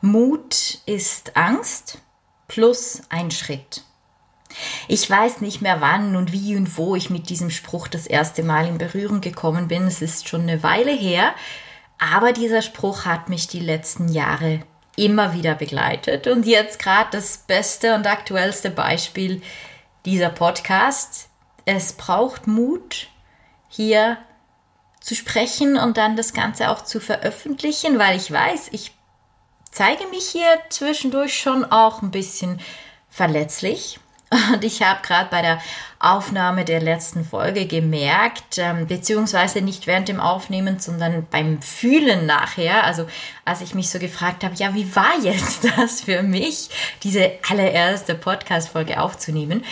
Mut ist Angst plus ein Schritt. Ich weiß nicht mehr wann und wie und wo ich mit diesem Spruch das erste Mal in Berührung gekommen bin. Es ist schon eine Weile her, aber dieser Spruch hat mich die letzten Jahre immer wieder begleitet. Und jetzt gerade das beste und aktuellste Beispiel dieser Podcast. Es braucht Mut, hier zu sprechen und dann das Ganze auch zu veröffentlichen, weil ich weiß, ich zeige mich hier zwischendurch schon auch ein bisschen verletzlich. Und ich habe gerade bei der Aufnahme der letzten Folge gemerkt, ähm, beziehungsweise nicht während dem Aufnehmen, sondern beim Fühlen nachher, also als ich mich so gefragt habe, ja, wie war jetzt das für mich, diese allererste Podcast-Folge aufzunehmen,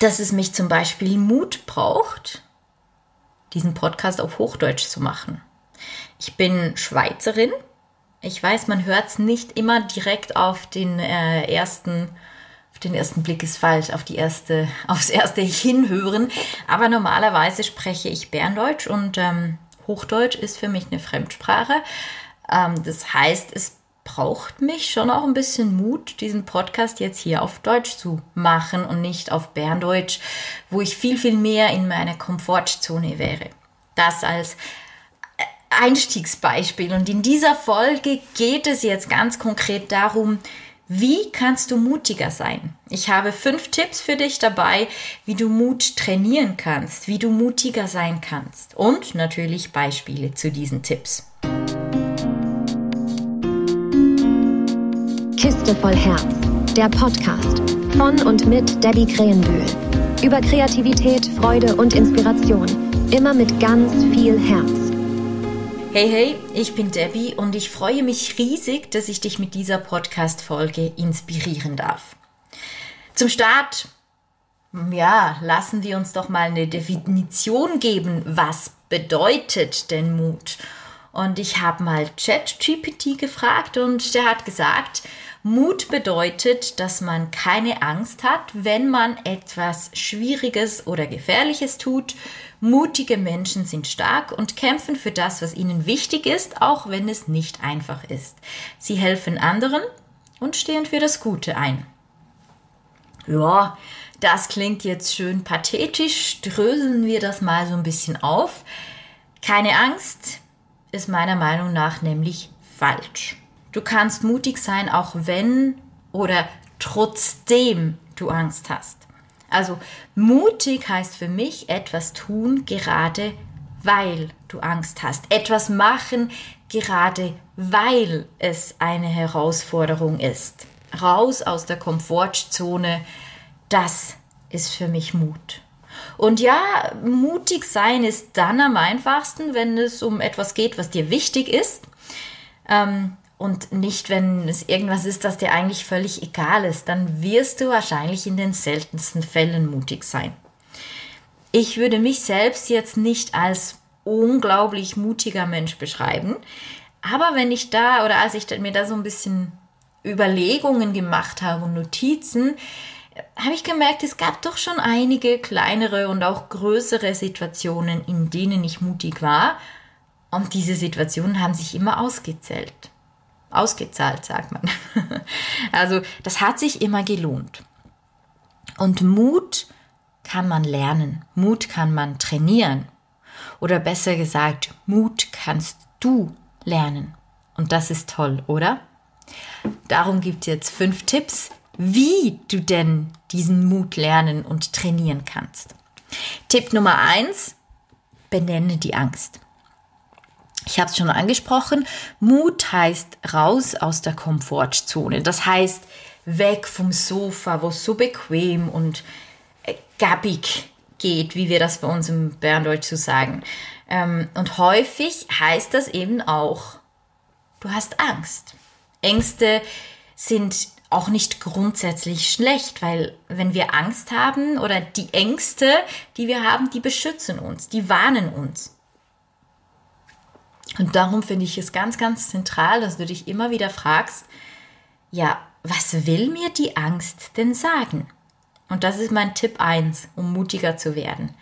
dass es mich zum Beispiel Mut braucht, diesen Podcast auf Hochdeutsch zu machen. Ich bin Schweizerin ich weiß, man hört es nicht immer direkt auf den äh, ersten auf den ersten Blick ist falsch, auf die erste, aufs erste Hinhören. Aber normalerweise spreche ich Berndeutsch und ähm, Hochdeutsch ist für mich eine Fremdsprache. Ähm, das heißt, es braucht mich schon auch ein bisschen Mut, diesen Podcast jetzt hier auf Deutsch zu machen und nicht auf Berndeutsch, wo ich viel, viel mehr in meiner Komfortzone wäre. Das als Einstiegsbeispiel. Und in dieser Folge geht es jetzt ganz konkret darum, wie kannst du mutiger sein? Ich habe fünf Tipps für dich dabei, wie du Mut trainieren kannst, wie du mutiger sein kannst und natürlich Beispiele zu diesen Tipps. Kiste voll Herz, der Podcast von und mit Debbie Krähenbühl. Über Kreativität, Freude und Inspiration. Immer mit ganz viel Herz. Hey, hey, ich bin Debbie und ich freue mich riesig, dass ich dich mit dieser Podcast-Folge inspirieren darf. Zum Start, ja, lassen wir uns doch mal eine Definition geben. Was bedeutet denn Mut? Und ich habe mal ChatGPT gefragt und der hat gesagt, Mut bedeutet, dass man keine Angst hat, wenn man etwas Schwieriges oder Gefährliches tut. Mutige Menschen sind stark und kämpfen für das, was ihnen wichtig ist, auch wenn es nicht einfach ist. Sie helfen anderen und stehen für das Gute ein. Ja, das klingt jetzt schön pathetisch. Dröseln wir das mal so ein bisschen auf. Keine Angst ist meiner Meinung nach nämlich falsch. Du kannst mutig sein, auch wenn oder trotzdem du Angst hast. Also mutig heißt für mich etwas tun, gerade weil du Angst hast. Etwas machen, gerade weil es eine Herausforderung ist. Raus aus der Komfortzone, das ist für mich Mut. Und ja, mutig sein ist dann am einfachsten, wenn es um etwas geht, was dir wichtig ist. Ähm, und nicht, wenn es irgendwas ist, das dir eigentlich völlig egal ist, dann wirst du wahrscheinlich in den seltensten Fällen mutig sein. Ich würde mich selbst jetzt nicht als unglaublich mutiger Mensch beschreiben, aber wenn ich da oder als ich mir da so ein bisschen Überlegungen gemacht habe und Notizen, habe ich gemerkt, es gab doch schon einige kleinere und auch größere Situationen, in denen ich mutig war. Und diese Situationen haben sich immer ausgezählt ausgezahlt, sagt man. also das hat sich immer gelohnt. Und Mut kann man lernen, Mut kann man trainieren. Oder besser gesagt, Mut kannst du lernen. Und das ist toll, oder? Darum gibt es jetzt fünf Tipps, wie du denn diesen Mut lernen und trainieren kannst. Tipp Nummer eins, benenne die Angst. Ich habe es schon angesprochen, Mut heißt raus aus der Komfortzone. Das heißt weg vom Sofa, wo es so bequem und äh, gabbig geht, wie wir das bei uns im Berndeutsch so sagen. Ähm, und häufig heißt das eben auch, du hast Angst. Ängste sind auch nicht grundsätzlich schlecht, weil wenn wir Angst haben oder die Ängste, die wir haben, die beschützen uns, die warnen uns. Und darum finde ich es ganz, ganz zentral, dass du dich immer wieder fragst, ja, was will mir die Angst denn sagen? Und das ist mein Tipp 1, um mutiger zu werden.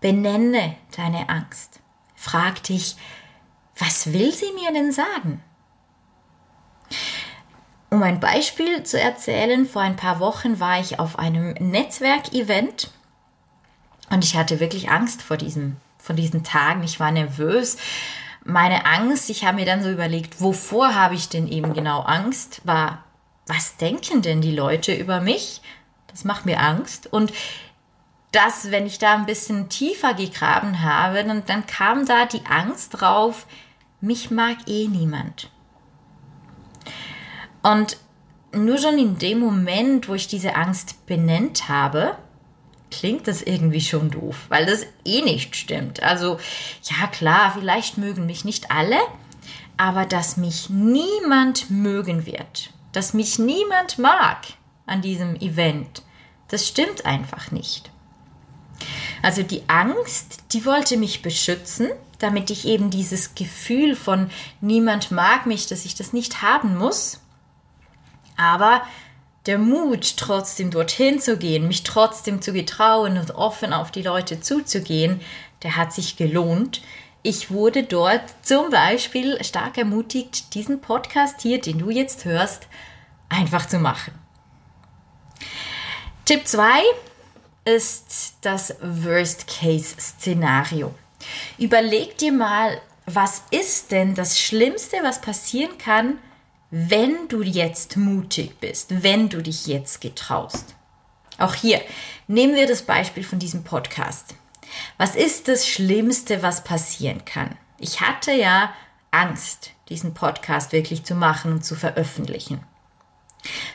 Benenne deine Angst. Frag dich, was will sie mir denn sagen? Um ein Beispiel zu erzählen, vor ein paar Wochen war ich auf einem Netzwerkevent und ich hatte wirklich Angst vor diesem, vor diesen Tagen. Ich war nervös. Meine Angst, ich habe mir dann so überlegt, wovor habe ich denn eben genau Angst, war, was denken denn die Leute über mich? Das macht mir Angst. Und das, wenn ich da ein bisschen tiefer gegraben habe, dann, dann kam da die Angst drauf, mich mag eh niemand. Und nur schon in dem Moment, wo ich diese Angst benennt habe, klingt das irgendwie schon doof, weil das eh nicht stimmt. Also ja klar, vielleicht mögen mich nicht alle, aber dass mich niemand mögen wird, dass mich niemand mag an diesem Event, das stimmt einfach nicht. Also die Angst, die wollte mich beschützen, damit ich eben dieses Gefühl von niemand mag mich, dass ich das nicht haben muss. Aber der Mut, trotzdem dorthin zu gehen, mich trotzdem zu getrauen und offen auf die Leute zuzugehen, der hat sich gelohnt. Ich wurde dort zum Beispiel stark ermutigt, diesen Podcast hier, den du jetzt hörst, einfach zu machen. Tipp 2 ist das Worst-Case-Szenario. Überleg dir mal, was ist denn das Schlimmste, was passieren kann, wenn du jetzt mutig bist, wenn du dich jetzt getraust. Auch hier nehmen wir das Beispiel von diesem Podcast. Was ist das Schlimmste, was passieren kann? Ich hatte ja Angst, diesen Podcast wirklich zu machen und zu veröffentlichen.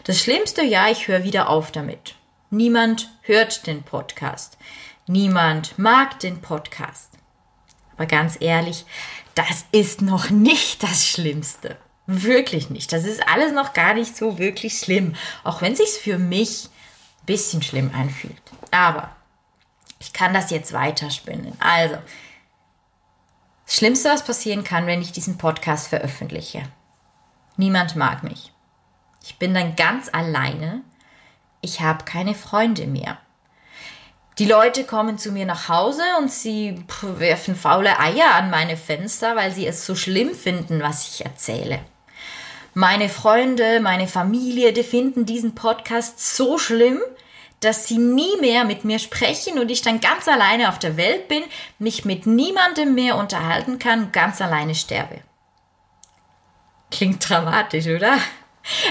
Das Schlimmste, ja, ich höre wieder auf damit. Niemand hört den Podcast. Niemand mag den Podcast. Aber ganz ehrlich, das ist noch nicht das Schlimmste. Wirklich nicht. Das ist alles noch gar nicht so wirklich schlimm. Auch wenn es sich für mich ein bisschen schlimm anfühlt. Aber ich kann das jetzt weiterspinnen. Also, das Schlimmste, was passieren kann, wenn ich diesen Podcast veröffentliche. Niemand mag mich. Ich bin dann ganz alleine. Ich habe keine Freunde mehr. Die Leute kommen zu mir nach Hause und sie werfen faule Eier an meine Fenster, weil sie es so schlimm finden, was ich erzähle. Meine Freunde, meine Familie, die finden diesen Podcast so schlimm, dass sie nie mehr mit mir sprechen und ich dann ganz alleine auf der Welt bin, mich mit niemandem mehr unterhalten kann ganz alleine sterbe. Klingt dramatisch, oder?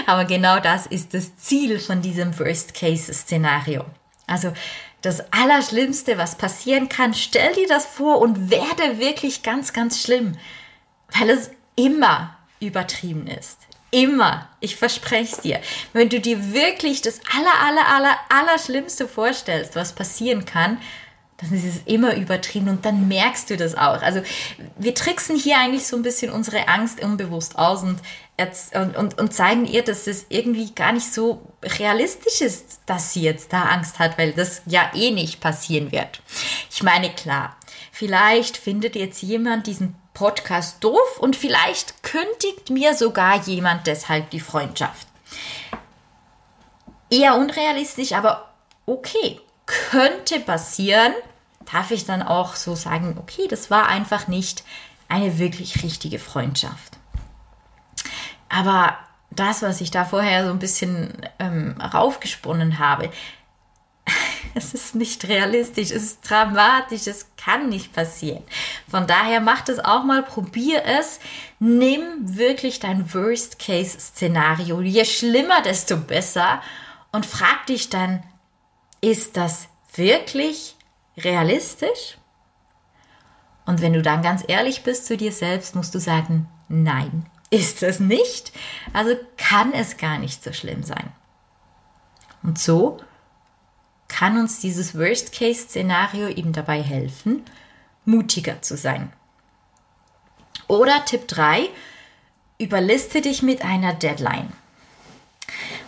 Aber genau das ist das Ziel von diesem Worst-Case-Szenario. Also das Allerschlimmste, was passieren kann, stell dir das vor und werde wirklich ganz, ganz schlimm, weil es immer übertrieben ist. Immer. Ich verspreche es dir. Wenn du dir wirklich das aller, aller, aller, aller Schlimmste vorstellst, was passieren kann, dann ist es immer übertrieben und dann merkst du das auch. Also wir tricksen hier eigentlich so ein bisschen unsere Angst unbewusst aus und, und, und, und zeigen ihr, dass es irgendwie gar nicht so realistisch ist, dass sie jetzt da Angst hat, weil das ja eh nicht passieren wird. Ich meine, klar, vielleicht findet jetzt jemand diesen Podcast doof und vielleicht kündigt mir sogar jemand deshalb die Freundschaft. Eher unrealistisch, aber okay, könnte passieren. Darf ich dann auch so sagen, okay, das war einfach nicht eine wirklich richtige Freundschaft. Aber das, was ich da vorher so ein bisschen ähm, raufgesponnen habe, es ist nicht realistisch, es ist dramatisch, es kann nicht passieren. Von daher mach es auch mal, probier es, nimm wirklich dein Worst-Case-Szenario. Je schlimmer, desto besser und frag dich dann, ist das wirklich realistisch? Und wenn du dann ganz ehrlich bist zu dir selbst, musst du sagen, nein, ist es nicht. Also kann es gar nicht so schlimm sein. Und so kann uns dieses Worst-Case-Szenario eben dabei helfen, mutiger zu sein. Oder Tipp 3, überliste dich mit einer Deadline.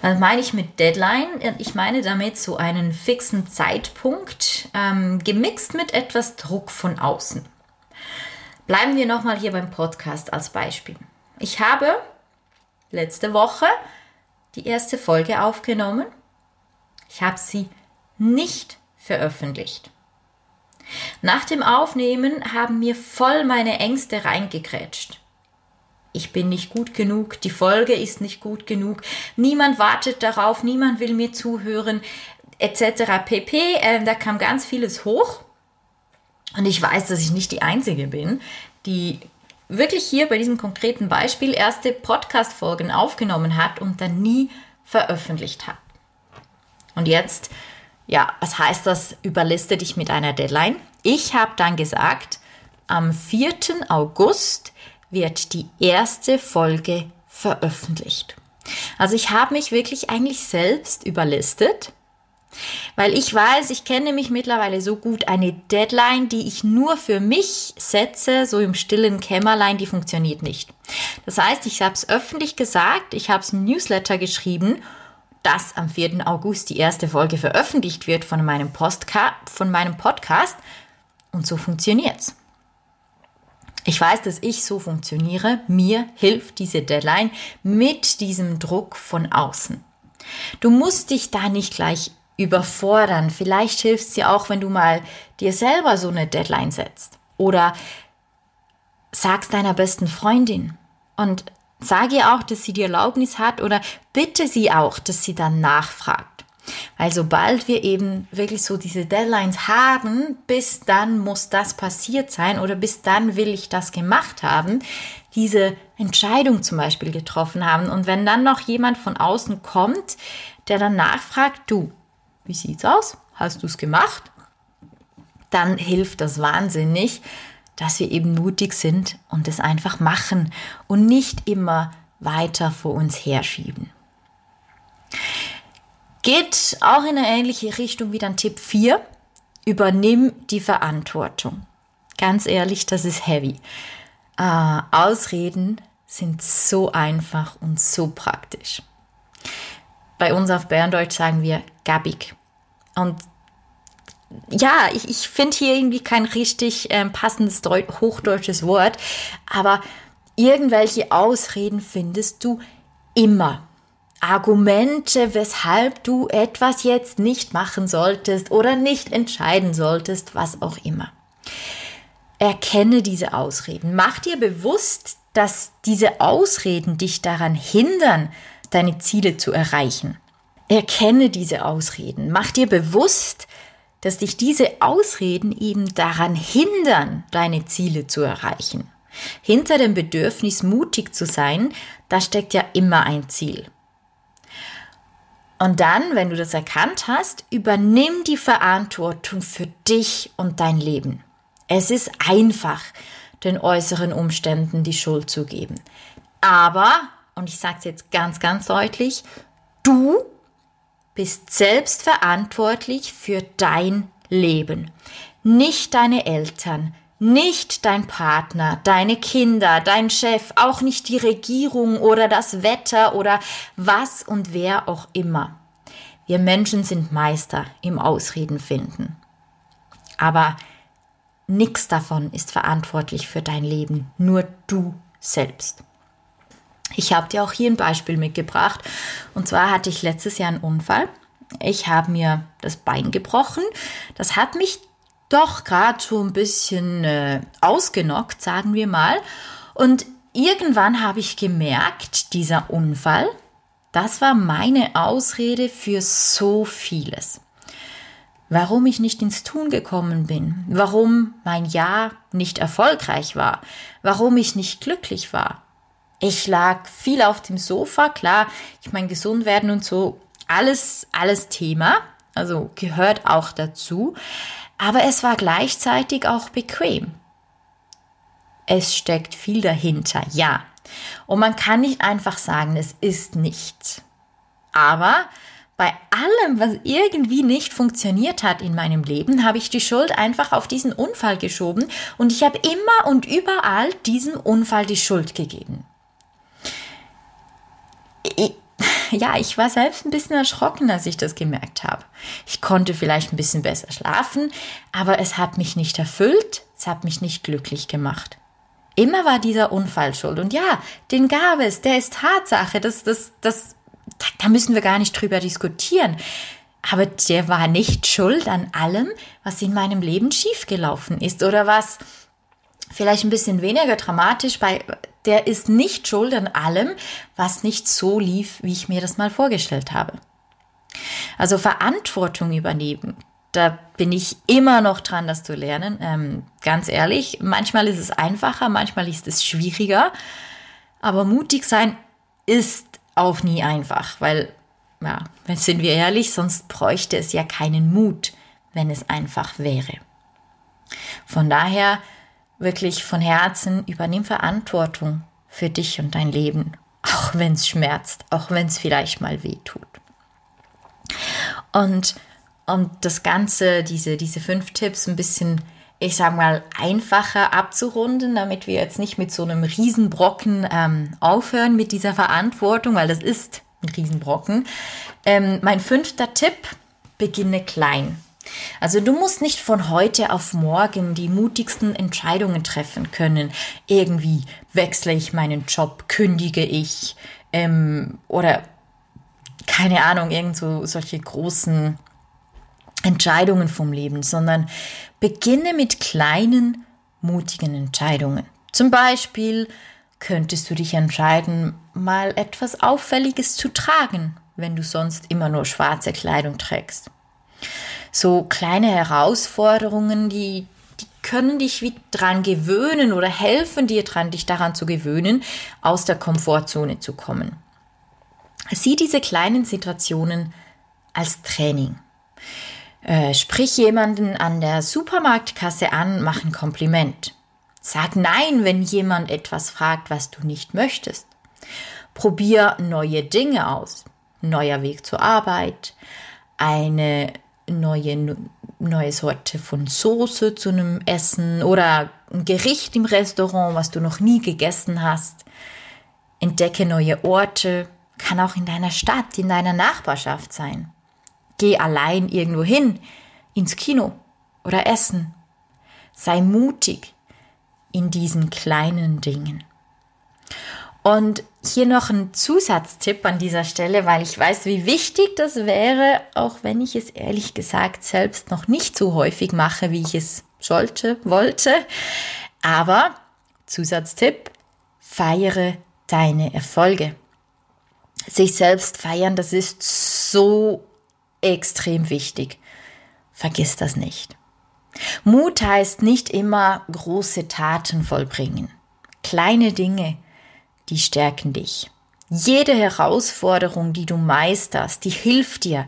Was meine ich mit Deadline? Ich meine damit so einen fixen Zeitpunkt, ähm, gemixt mit etwas Druck von außen. Bleiben wir nochmal hier beim Podcast als Beispiel. Ich habe letzte Woche die erste Folge aufgenommen. Ich habe sie nicht veröffentlicht. Nach dem Aufnehmen haben mir voll meine Ängste reingekrätscht. ich bin nicht gut genug, die Folge ist nicht gut genug, niemand wartet darauf, niemand will mir zuhören, etc. pp. Äh, da kam ganz vieles hoch. Und ich weiß, dass ich nicht die Einzige bin, die wirklich hier bei diesem konkreten Beispiel erste Podcast-Folgen aufgenommen hat und dann nie veröffentlicht hat. Und jetzt, ja, was heißt das, überliste dich mit einer Deadline? Ich habe dann gesagt, am 4. August wird die erste Folge veröffentlicht. Also ich habe mich wirklich eigentlich selbst überlistet weil ich weiß, ich kenne mich mittlerweile so gut, eine Deadline, die ich nur für mich setze, so im stillen Kämmerlein, die funktioniert nicht. Das heißt, ich habe es öffentlich gesagt, ich habe es im Newsletter geschrieben, dass am 4. August die erste Folge veröffentlicht wird von meinem, Postka von meinem Podcast. Und so funktioniert's. Ich weiß, dass ich so funktioniere. Mir hilft diese Deadline mit diesem Druck von außen. Du musst dich da nicht gleich überfordern. Vielleicht hilft es dir auch, wenn du mal dir selber so eine Deadline setzt. Oder sagst deiner besten Freundin und sag ihr auch, dass sie die Erlaubnis hat oder bitte sie auch, dass sie dann nachfragt. Weil sobald wir eben wirklich so diese Deadlines haben, bis dann muss das passiert sein oder bis dann will ich das gemacht haben, diese Entscheidung zum Beispiel getroffen haben. Und wenn dann noch jemand von außen kommt, der dann nachfragt, du, wie sieht's aus? Hast du es gemacht? Dann hilft das wahnsinnig, dass wir eben mutig sind und es einfach machen und nicht immer weiter vor uns herschieben. Geht auch in eine ähnliche Richtung wie dann Tipp 4. Übernimm die Verantwortung. Ganz ehrlich, das ist heavy. Äh, Ausreden sind so einfach und so praktisch. Bei uns auf Berndeutsch sagen wir Gabig. Und ja, ich, ich finde hier irgendwie kein richtig äh, passendes Deu hochdeutsches Wort, aber irgendwelche Ausreden findest du immer. Argumente, weshalb du etwas jetzt nicht machen solltest oder nicht entscheiden solltest, was auch immer. Erkenne diese Ausreden. Mach dir bewusst, dass diese Ausreden dich daran hindern, deine Ziele zu erreichen. Erkenne diese Ausreden. Mach dir bewusst, dass dich diese Ausreden eben daran hindern, deine Ziele zu erreichen. Hinter dem Bedürfnis, mutig zu sein, da steckt ja immer ein Ziel. Und dann, wenn du das erkannt hast, übernimm die Verantwortung für dich und dein Leben. Es ist einfach, den äußeren Umständen die Schuld zu geben. Aber, und ich sage es jetzt ganz, ganz deutlich, du bist selbst verantwortlich für dein Leben. Nicht deine Eltern, nicht dein Partner, deine Kinder, dein Chef, auch nicht die Regierung oder das Wetter oder was und wer auch immer. Wir Menschen sind Meister im Ausreden finden. Aber nichts davon ist verantwortlich für dein Leben, nur du selbst. Ich habe dir auch hier ein Beispiel mitgebracht. Und zwar hatte ich letztes Jahr einen Unfall. Ich habe mir das Bein gebrochen. Das hat mich doch gerade so ein bisschen äh, ausgenockt, sagen wir mal. Und irgendwann habe ich gemerkt, dieser Unfall, das war meine Ausrede für so vieles. Warum ich nicht ins Tun gekommen bin, warum mein Jahr nicht erfolgreich war, warum ich nicht glücklich war, ich lag viel auf dem Sofa, klar, ich meine, gesund werden und so, alles, alles Thema, also gehört auch dazu, aber es war gleichzeitig auch bequem. Es steckt viel dahinter, ja. Und man kann nicht einfach sagen, es ist nichts. Aber bei allem, was irgendwie nicht funktioniert hat in meinem Leben, habe ich die Schuld einfach auf diesen Unfall geschoben und ich habe immer und überall diesem Unfall die Schuld gegeben ja, ich war selbst ein bisschen erschrocken, als ich das gemerkt habe. Ich konnte vielleicht ein bisschen besser schlafen, aber es hat mich nicht erfüllt, es hat mich nicht glücklich gemacht. Immer war dieser Unfall schuld. Und ja, den gab es, der ist Tatsache, das, das, das, da müssen wir gar nicht drüber diskutieren. Aber der war nicht schuld an allem, was in meinem Leben schiefgelaufen ist oder was vielleicht ein bisschen weniger dramatisch bei der ist nicht schuld an allem, was nicht so lief, wie ich mir das mal vorgestellt habe. Also Verantwortung übernehmen, da bin ich immer noch dran, das zu lernen. Ähm, ganz ehrlich, manchmal ist es einfacher, manchmal ist es schwieriger. Aber mutig sein ist auch nie einfach, weil, ja, sind wir ehrlich, sonst bräuchte es ja keinen Mut, wenn es einfach wäre. Von daher wirklich von Herzen übernimm Verantwortung für dich und dein Leben, auch wenn es schmerzt, auch wenn es vielleicht mal weh tut. Und um das Ganze, diese, diese fünf Tipps ein bisschen, ich sag mal, einfacher abzurunden, damit wir jetzt nicht mit so einem Riesenbrocken ähm, aufhören mit dieser Verantwortung, weil das ist ein Riesenbrocken. Ähm, mein fünfter Tipp, beginne klein. Also du musst nicht von heute auf morgen die mutigsten Entscheidungen treffen können. Irgendwie wechsle ich meinen Job, kündige ich ähm, oder keine Ahnung, irgend so solche großen Entscheidungen vom Leben, sondern beginne mit kleinen, mutigen Entscheidungen. Zum Beispiel könntest du dich entscheiden, mal etwas Auffälliges zu tragen, wenn du sonst immer nur schwarze Kleidung trägst. So kleine Herausforderungen, die, die können dich wie dran gewöhnen oder helfen dir dran, dich daran zu gewöhnen, aus der Komfortzone zu kommen. Sieh diese kleinen Situationen als Training. Äh, sprich jemanden an der Supermarktkasse an, mach ein Kompliment. Sag Nein, wenn jemand etwas fragt, was du nicht möchtest. Probier neue Dinge aus. Neuer Weg zur Arbeit, eine neue, neue Sorte von Soße zu einem Essen oder ein Gericht im Restaurant, was du noch nie gegessen hast. Entdecke neue Orte, kann auch in deiner Stadt, in deiner Nachbarschaft sein. Geh allein irgendwo hin, ins Kino oder essen. Sei mutig in diesen kleinen Dingen. Und hier noch ein Zusatztipp an dieser Stelle, weil ich weiß, wie wichtig das wäre, auch wenn ich es ehrlich gesagt selbst noch nicht so häufig mache, wie ich es sollte, wollte. Aber Zusatztipp, feiere deine Erfolge. Sich selbst feiern, das ist so extrem wichtig. Vergiss das nicht. Mut heißt nicht immer große Taten vollbringen. Kleine Dinge, die stärken dich. Jede Herausforderung, die du meisterst, die hilft dir.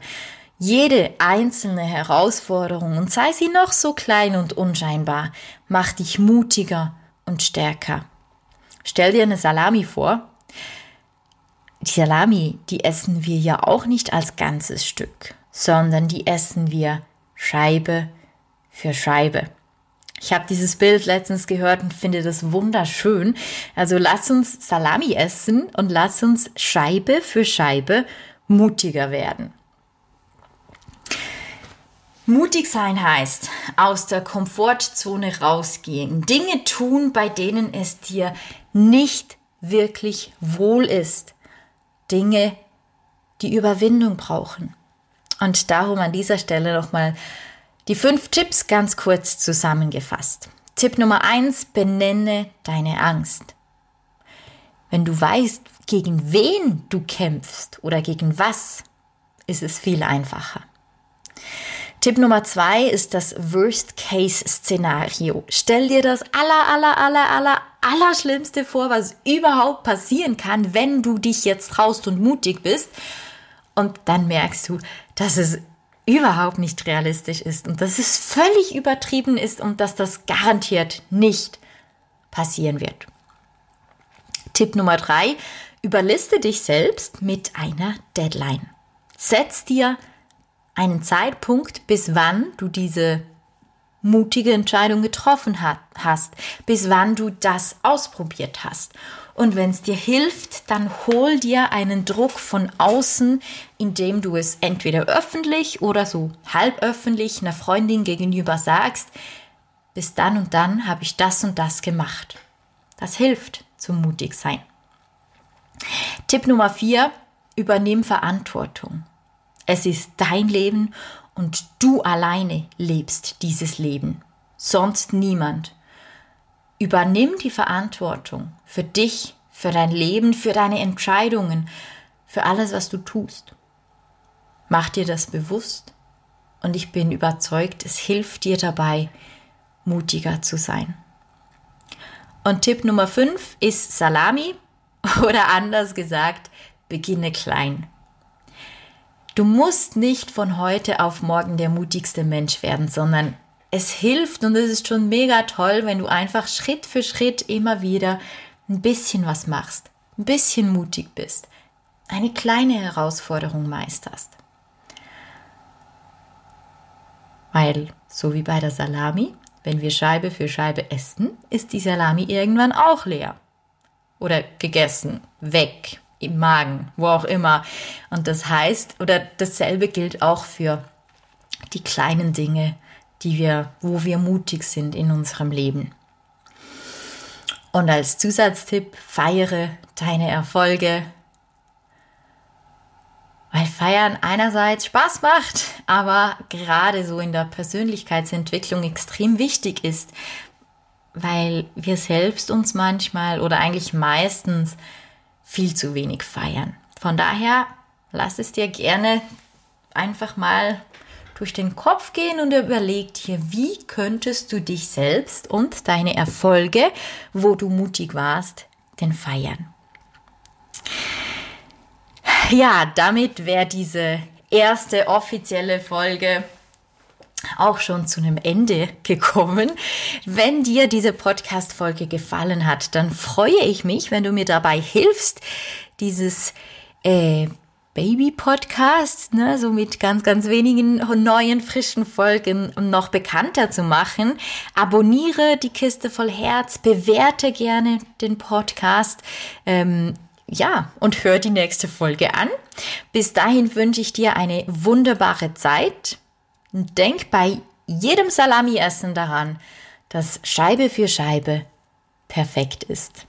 Jede einzelne Herausforderung, und sei sie noch so klein und unscheinbar, macht dich mutiger und stärker. Stell dir eine Salami vor. Die Salami, die essen wir ja auch nicht als ganzes Stück, sondern die essen wir Scheibe für Scheibe. Ich habe dieses Bild letztens gehört und finde das wunderschön. Also lass uns Salami essen und lass uns Scheibe für Scheibe mutiger werden. Mutig sein heißt, aus der Komfortzone rausgehen, Dinge tun, bei denen es dir nicht wirklich wohl ist, Dinge, die Überwindung brauchen. Und darum an dieser Stelle nochmal die fünf Tipps ganz kurz zusammengefasst. Tipp Nummer eins, benenne deine Angst. Wenn du weißt, gegen wen du kämpfst oder gegen was, ist es viel einfacher. Tipp Nummer zwei ist das Worst-Case-Szenario. Stell dir das aller, aller, aller, aller, aller Schlimmste vor, was überhaupt passieren kann, wenn du dich jetzt traust und mutig bist. Und dann merkst du, dass es überhaupt nicht realistisch ist und dass es völlig übertrieben ist und dass das garantiert nicht passieren wird. Tipp Nummer drei, überliste dich selbst mit einer Deadline. Setz dir einen Zeitpunkt, bis wann du diese mutige Entscheidung getroffen hast, bis wann du das ausprobiert hast. Und wenn es dir hilft, dann hol dir einen Druck von außen, indem du es entweder öffentlich oder so halb öffentlich einer Freundin gegenüber sagst, bis dann und dann habe ich das und das gemacht. Das hilft zum mutig sein. Tipp Nummer vier, übernimm Verantwortung. Es ist dein Leben und du alleine lebst dieses Leben, sonst niemand. Übernimm die Verantwortung für dich, für dein Leben, für deine Entscheidungen, für alles, was du tust. Mach dir das bewusst und ich bin überzeugt, es hilft dir dabei, mutiger zu sein. Und Tipp Nummer 5 ist Salami oder anders gesagt, beginne klein. Du musst nicht von heute auf morgen der mutigste Mensch werden, sondern es hilft und es ist schon mega toll, wenn du einfach Schritt für Schritt immer wieder ein bisschen was machst, ein bisschen mutig bist, eine kleine Herausforderung meisterst. Weil, so wie bei der Salami, wenn wir Scheibe für Scheibe essen, ist die Salami irgendwann auch leer. Oder gegessen, weg, im Magen, wo auch immer. Und das heißt, oder dasselbe gilt auch für die kleinen Dinge, die wir, wo wir mutig sind in unserem Leben. Und als Zusatztipp, feiere deine Erfolge, weil Feiern einerseits Spaß macht, aber gerade so in der Persönlichkeitsentwicklung extrem wichtig ist, weil wir selbst uns manchmal oder eigentlich meistens viel zu wenig feiern. Von daher lass es dir gerne einfach mal durch den Kopf gehen und überleg dir, wie könntest du dich selbst und deine Erfolge, wo du mutig warst, denn feiern. Ja, damit wäre diese erste offizielle Folge auch schon zu einem Ende gekommen. Wenn dir diese Podcast-Folge gefallen hat, dann freue ich mich, wenn du mir dabei hilfst, dieses äh, Baby-Podcast, ne, so mit ganz, ganz wenigen neuen, frischen Folgen noch bekannter zu machen. Abonniere die Kiste voll Herz, bewerte gerne den Podcast. Ähm, ja, und hör die nächste Folge an. Bis dahin wünsche ich dir eine wunderbare Zeit. Denk bei jedem Salami-Essen daran, dass Scheibe für Scheibe perfekt ist.